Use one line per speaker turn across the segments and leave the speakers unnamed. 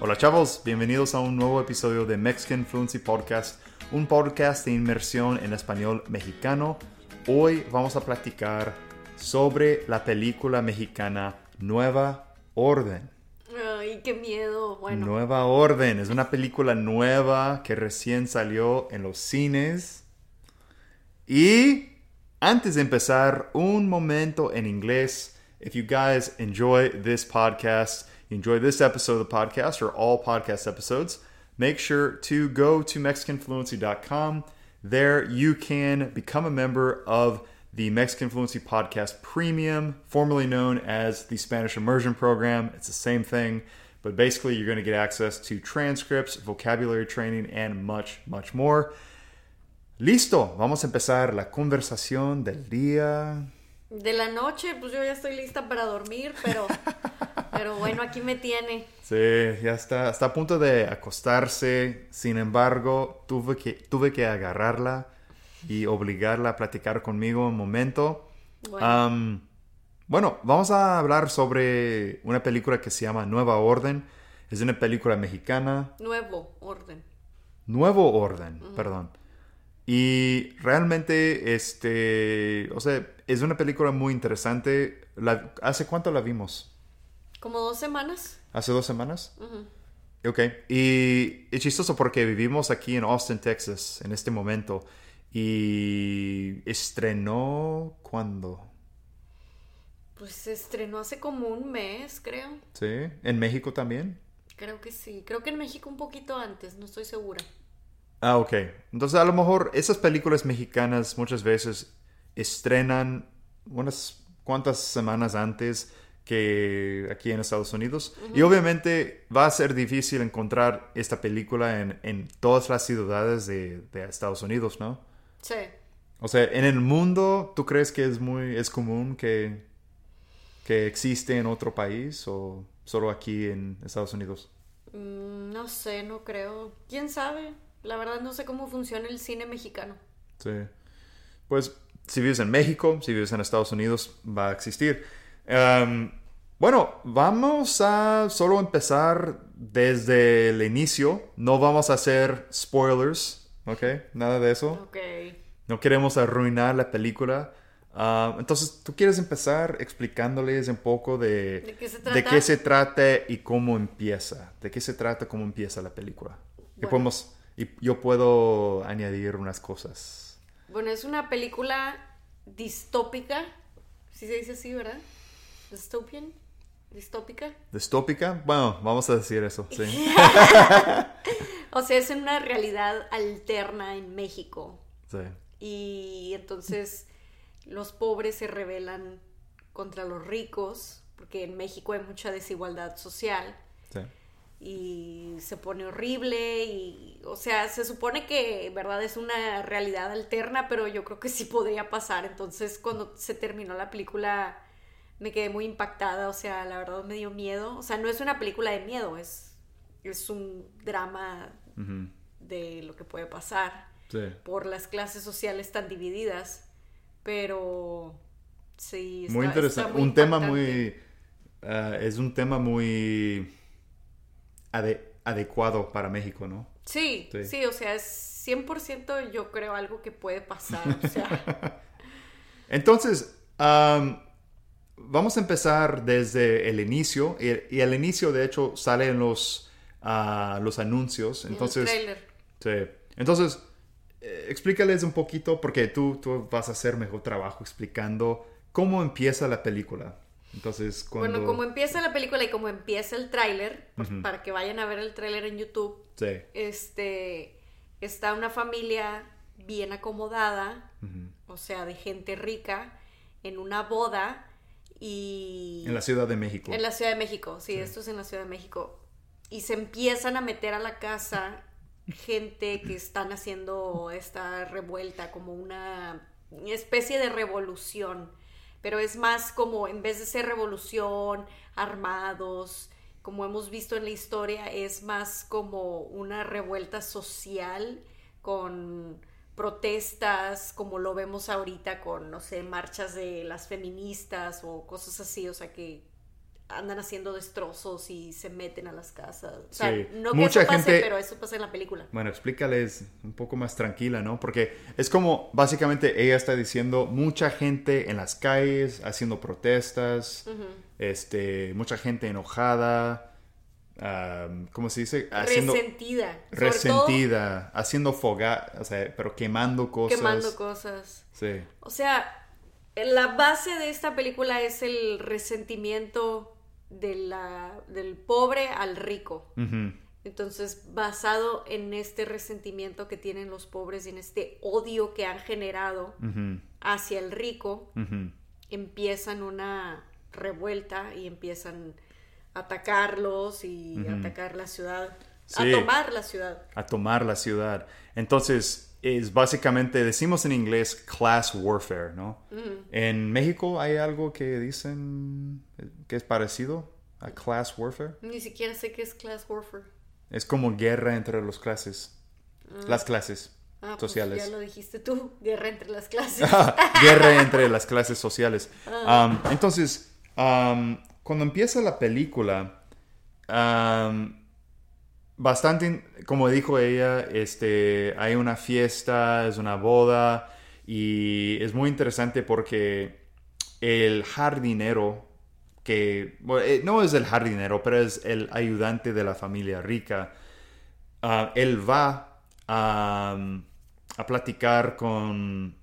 Hola chavos, bienvenidos a un nuevo episodio de Mexican Fluency Podcast, un podcast de inmersión en español mexicano. Hoy vamos a platicar sobre la película mexicana Nueva Orden.
Ay, qué miedo. Bueno,
Nueva Orden es una película nueva que recién salió en los cines. Y antes de empezar, un momento en inglés. If you guys enjoy this podcast, enjoy this episode of the podcast or all podcast episodes, make sure to go to MexicanFluency.com. There you can become a member of the Mexican Fluency Podcast Premium, formerly known as the Spanish Immersion Program. It's the same thing, but basically, you're going to get access to transcripts, vocabulary training, and much, much more. Listo, vamos a empezar la conversación del día.
de la noche, pues yo ya estoy lista para dormir, pero, pero bueno, aquí me tiene.
Sí, ya está, está a punto de acostarse. Sin embargo, tuve que, tuve que agarrarla y obligarla a platicar conmigo un momento.
Bueno,
bueno, vamos a hablar sobre una película que se llama Nueva Orden. Es una película mexicana.
nuevo orden.
Nuevo Orden, perdón. Y realmente, este, o sea, es una película muy interesante. La- ¿Hace cuánto la vimos?
Como dos semanas.
¿Hace dos semanas? Ok. Y es chistoso porque vivimos aquí en Austin, Texas, en este momento. Y estrenó cuándo?
Pues se estrenó hace como un mes, creo.
¿Sí? ¿En México también?
Creo que sí. Creo que en México un poquito antes, no estoy segura.
Ah, ok. Entonces a lo mejor esas películas mexicanas muchas veces estrenan unas cuantas semanas antes que aquí en Estados Unidos. Y obviamente va a ser difícil encontrar esta película en, en todas las ciudades de, de Estados Unidos, ¿no?
Sí.
O sea, en el mundo, ¿tú crees que es muy, es común que, que existe en otro país o solo aquí en Estados Unidos?
Mm, no sé, no creo. ¿Quién sabe? La verdad no sé cómo funciona el cine mexicano.
Sí. Pues si vives en México, si vives en Estados Unidos, va a existir. Bueno, vamos a solo empezar desde el inicio. No vamos a hacer spoilers, ¿ok? Nada de eso.
Ok.
No queremos arruinar la película. Ah, entonces, ¿tú quieres empezar explicándoles un poco de,
¿De qué se
de
trata?
qué se trata y cómo empieza? ¿De qué se trata, cómo empieza la película? Y, podemos, y yo puedo añadir unas cosas.
Bueno, es una película distópica. Sí se dice así, ¿verdad? Dystopian. Distópica.
¿Distópica? Bueno, vamos a decir eso, sí.
O sea, es en una realidad alterna en México.
sí.
Y entonces los pobres se rebelan contra los ricos, porque en México hay mucha desigualdad social
sí.
y se pone horrible y, o sea, se supone que, verdad, es una realidad alterna, pero yo creo que sí podría pasar. Entonces, cuando se terminó la película, me quedé muy impactada, o sea, la verdad me dio miedo. O sea, no es una película de miedo, es, es un drama de lo que puede pasar
Sí.
por las clases sociales tan divididas, pero sí.
muy
está-
interesante.
muy
un tema muy... ah, es un tema muy ade- adecuado para México, ¿no?
Sí,
Sí.
sí, o sea, es 100% yo creo algo que puede pasar, o sea,
Entonces, vamos a empezar desde el inicio. Y, y el inicio, de hecho, sale en los, ah, los anuncios. Entonces,
en el
sí. Entonces, eh, explícales un poquito, porque tú, tú vas a hacer mejor trabajo explicando cómo empieza la película. Entonces, cuando...
Bueno, como empieza la película y como empieza el tráiler, pues, para que vayan a ver el tráiler en YouTube,
Sí.
este, está una familia bien acomodada, o sea, de gente rica, en una boda y...
En la Ciudad de México.
En la Ciudad de México, sí, esto es en la Ciudad de México. Y se empiezan a meter a la casa gente que están haciendo esta revuelta, como una especie de revolución. Pero es más como, en vez de ser revolución, armados, como hemos visto en la historia, es más como una revuelta social con protestas, como lo vemos ahorita con, no sé, marchas de las feministas o cosas así, o sea que andan haciendo destrozos y se meten a las casas. O sea,
Sí.
no que
Mucha
eso pase,
gente-
pero eso pasa en la película.
Bueno, explícales un poco más tranquila, ¿no? Porque es como, básicamente ella está diciendo, mucha gente en las calles haciendo protestas, este, mucha gente enojada, am, ¿cómo se dice? Haciendo
resentida. Todo,
resentida, haciendo foga, o sea, pero quemando cosas.
quemando cosas.
Sí,
O sea, la base de esta película es el resentimiento de la, del pobre al rico. Entonces, basado en este resentimiento que tienen los pobres y en este odio que han generado
Ujú,
hacia el rico, empiezan una revuelta y empiezan atacarlos y a atacar la ciudad,
Sí.
a tomar la ciudad.
a tomar la ciudad. Entonces, es básicamente, decimos en inglés class warfare, ¿no? En México hay algo que dicen que es parecido a class warfare.
Ni siquiera sé qué es class warfare.
Es como guerra entre los clases, las clases
Ah, pues
sociales.
ya lo dijiste tú, guerra entre las clases.
guerra entre las clases sociales.
Ah.
Um, entonces, um, cuando empieza la película, bastante, como dijo ella, este, hay una fiesta, es una boda y es muy interesante porque el jardinero que eh, no es el jardinero, pero es el ayudante de la familia rica. ah, él va a, a platicar con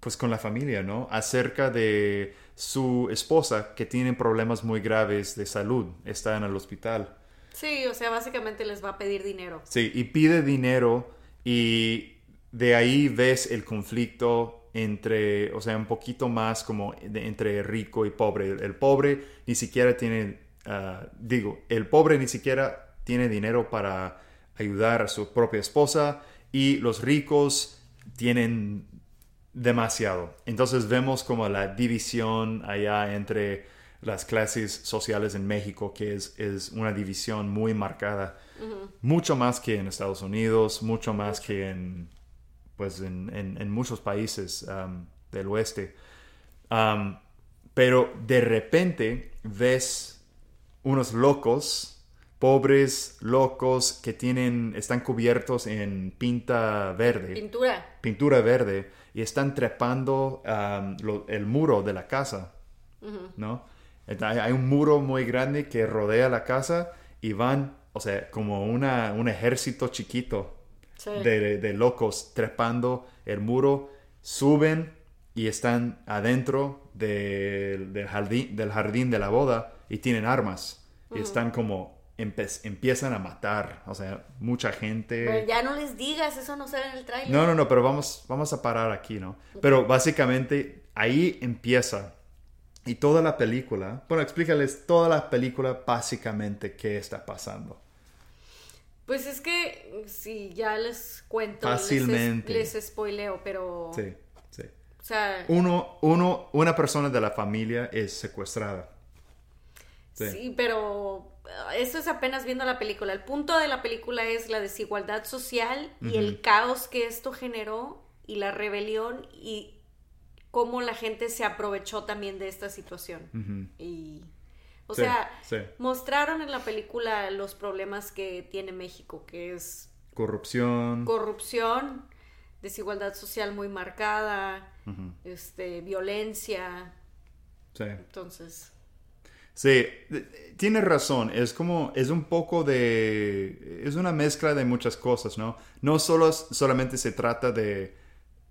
pues con la familia, ¿no? Acerca de su esposa que tiene problemas muy graves de salud, está en el hospital.
Sí, o sea, básicamente les va a pedir dinero.
Sí, y pide dinero y de ahí ves el conflicto entre, o sea, un poquito más como de- entre rico y pobre. El, el pobre ni siquiera tiene, ah, digo, el pobre ni siquiera tiene dinero para ayudar a su propia esposa y los ricos tienen demasiado. Entonces vemos como la división allá entre las clases sociales en México, que es, es una división muy marcada, mucho más que en Estados Unidos, mucho más que en, pues en, en- en muchos países um, del oeste. Um, pero de repente ves unos locos, pobres locos que tienen, están cubiertos en pinta verde
Pintura.
pintura verde y están trepando um, lo- el muro de la casa, ¿no? Entonces, Hay un muro muy grande que rodea la casa y van, o sea, como una, un ejército chiquito
Sí.
de, de locos trepando el muro, suben y están adentro del- del, jardín, del jardín de la boda y tienen armas y están como empiezan a matar, o sea, mucha gente.
Pero ya no les digas, eso no se ve en el tráiler.
No, no, no, pero vamos, vamos a parar aquí, ¿no? Pero básicamente ahí empieza. Y toda la película, bueno, explícales toda la película básicamente qué está pasando.
Pues es que si ya les cuento,
Fácilmente.
Les, les spoileo, pero...
Sí, sí.
O sea,
Uno, uno, una persona de la familia es secuestrada.
sí.
sí.
pero eso es apenas viendo la película. El punto de la película es la desigualdad social y el caos que esto generó y la rebelión y cómo la gente se aprovechó también de esta situación. Y... O
Sí,
sea,
sí.
mostraron en la película los problemas que tiene México, que es
Corrupción.
corrupción, desigualdad social muy marcada, este, violencia.
sí.
Entonces,
Sí, tienes razón. Es como, es un poco de, es una mezcla de muchas cosas, ¿no? No solo, solamente se trata de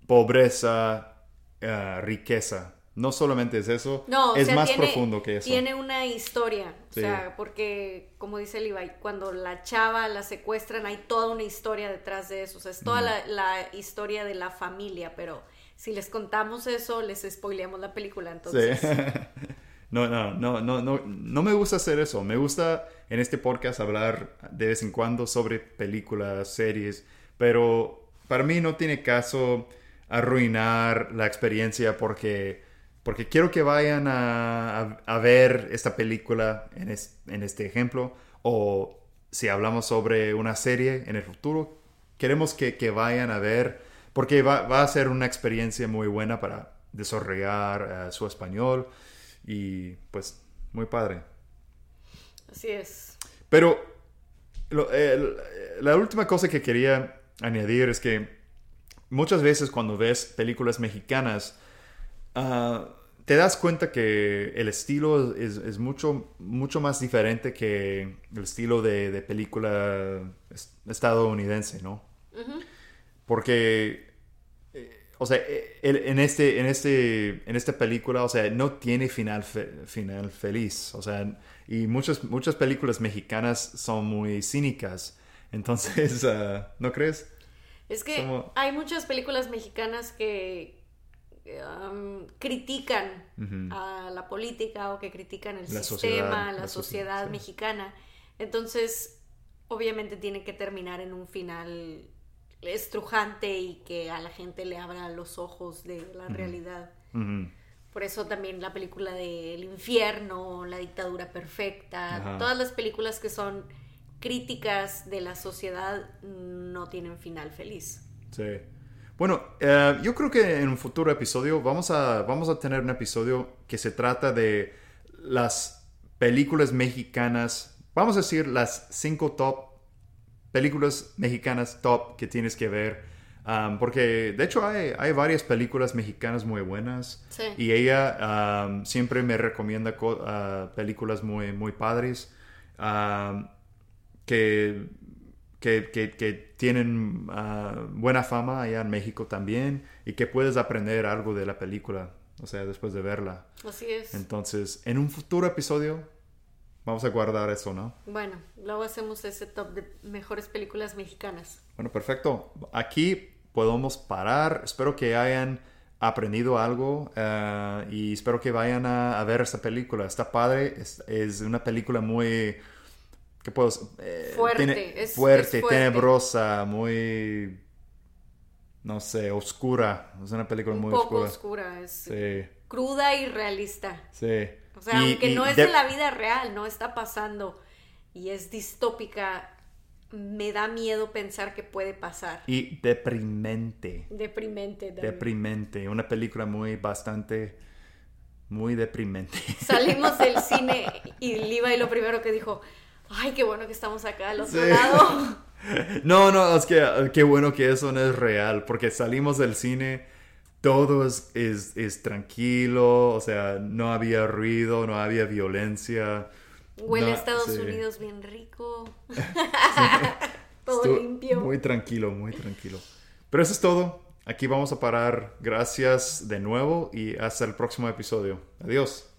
pobreza, eh, riqueza. No solamente es eso,
no, o
es
sea,
más
tiene,
profundo que eso.
Tiene una historia,
Sí.
o sea, porque, como dice Levi, cuando la chava la secuestran, hay toda una historia detrás de eso. O sea, es toda la, la historia de la familia, pero si les contamos eso, les spoileamos la película. Entonces,
Sí. No, no, no, no, no, me gusta hacer eso. Me gusta en este podcast hablar de vez en cuando sobre películas, series, pero para mí no tiene caso arruinar la experiencia porque, porque quiero que vayan a, a- a ver esta película en, es- en este ejemplo o si hablamos sobre una serie en el futuro, queremos que, que vayan a ver porque va, va a ser una experiencia muy buena para desarrollar eh, su español y pues muy padre.
Así es.
Pero lo- la última cosa que quería añadir es que muchas veces cuando ves películas mexicanas, ah, te das cuenta que el estilo es, es mucho, mucho más diferente que el estilo de, de película es- estadounidense, ¿no? Porque, o sea, eh, el- en, este, en, este, en esta película, o sea, no tiene final, fe- final feliz. O sea, y muchas, muchas películas mexicanas son muy cínicas. Entonces, ah, ¿no crees?
Es que
Como-
hay muchas películas mexicanas que um, critican a la política o que critican el
La
sistema,
sociedad,
la,
la
sociedad
sociedad, sí.
mexicana. Entonces, obviamente tiene que terminar en un final estrujante y que a la gente le abra los ojos de la realidad. Por eso también la película de El infierno, La dictadura perfecta,
Ajá.
todas las películas que son críticas de la sociedad no tienen final feliz.
Sí. Bueno, eh, yo creo que en un futuro episodio vamos a, vamos a tener un episodio que se trata de las películas mexicanas, vamos a decir las cinco top películas mexicanas top que tienes que ver. Um, porque de hecho hay, hay varias películas mexicanas muy buenas
Sí.
y ella um, siempre me recomienda co- ah, películas muy, muy padres um, que, que, que- que tienen ah, buena fama allá en México también y que puedes aprender algo de la película, o sea, después de verla.
Así es.
Entonces, en un futuro episodio vamos a guardar eso, ¿no?
Bueno, luego hacemos ese top de mejores películas mexicanas.
Bueno, perfecto. Aquí podemos parar. Espero que hayan aprendido algo eh, y espero que vayan a, a ver esta película. Está padre. Es, es una película muy... ¿Qué puedo eh,
Fuerte,
tiene-
es-
fuerte,
es fuerte.
tenebrosa, muy... No sé, oscura. Es una película
Un
muy
poco
oscura.
oscura, es
Sí,
cruda y realista.
sí.
O sea,
Y-
aunque
y
no es
de-
la vida real, no está pasando y es distópica, me da miedo pensar que puede pasar.
Y deprimente.
Deprimente.
Deprimente. Una película muy bastante... Muy deprimente.
Salimos del cine y Levi lo primero que dijo, ay, qué bueno que estamos acá al otro
Sí.
lado.
No, no, es que eh, qué bueno que eso no es real, porque salimos del cine, todo es, es, es tranquilo, o sea, no había ruido, no había violencia.
Huele
No,
a Estados
sí.
Unidos bien rico. Todo
Estuvo
limpio.
Muy tranquilo, muy tranquilo. Pero eso es todo. Aquí vamos a parar. Gracias de nuevo y hasta el próximo episodio. Adiós.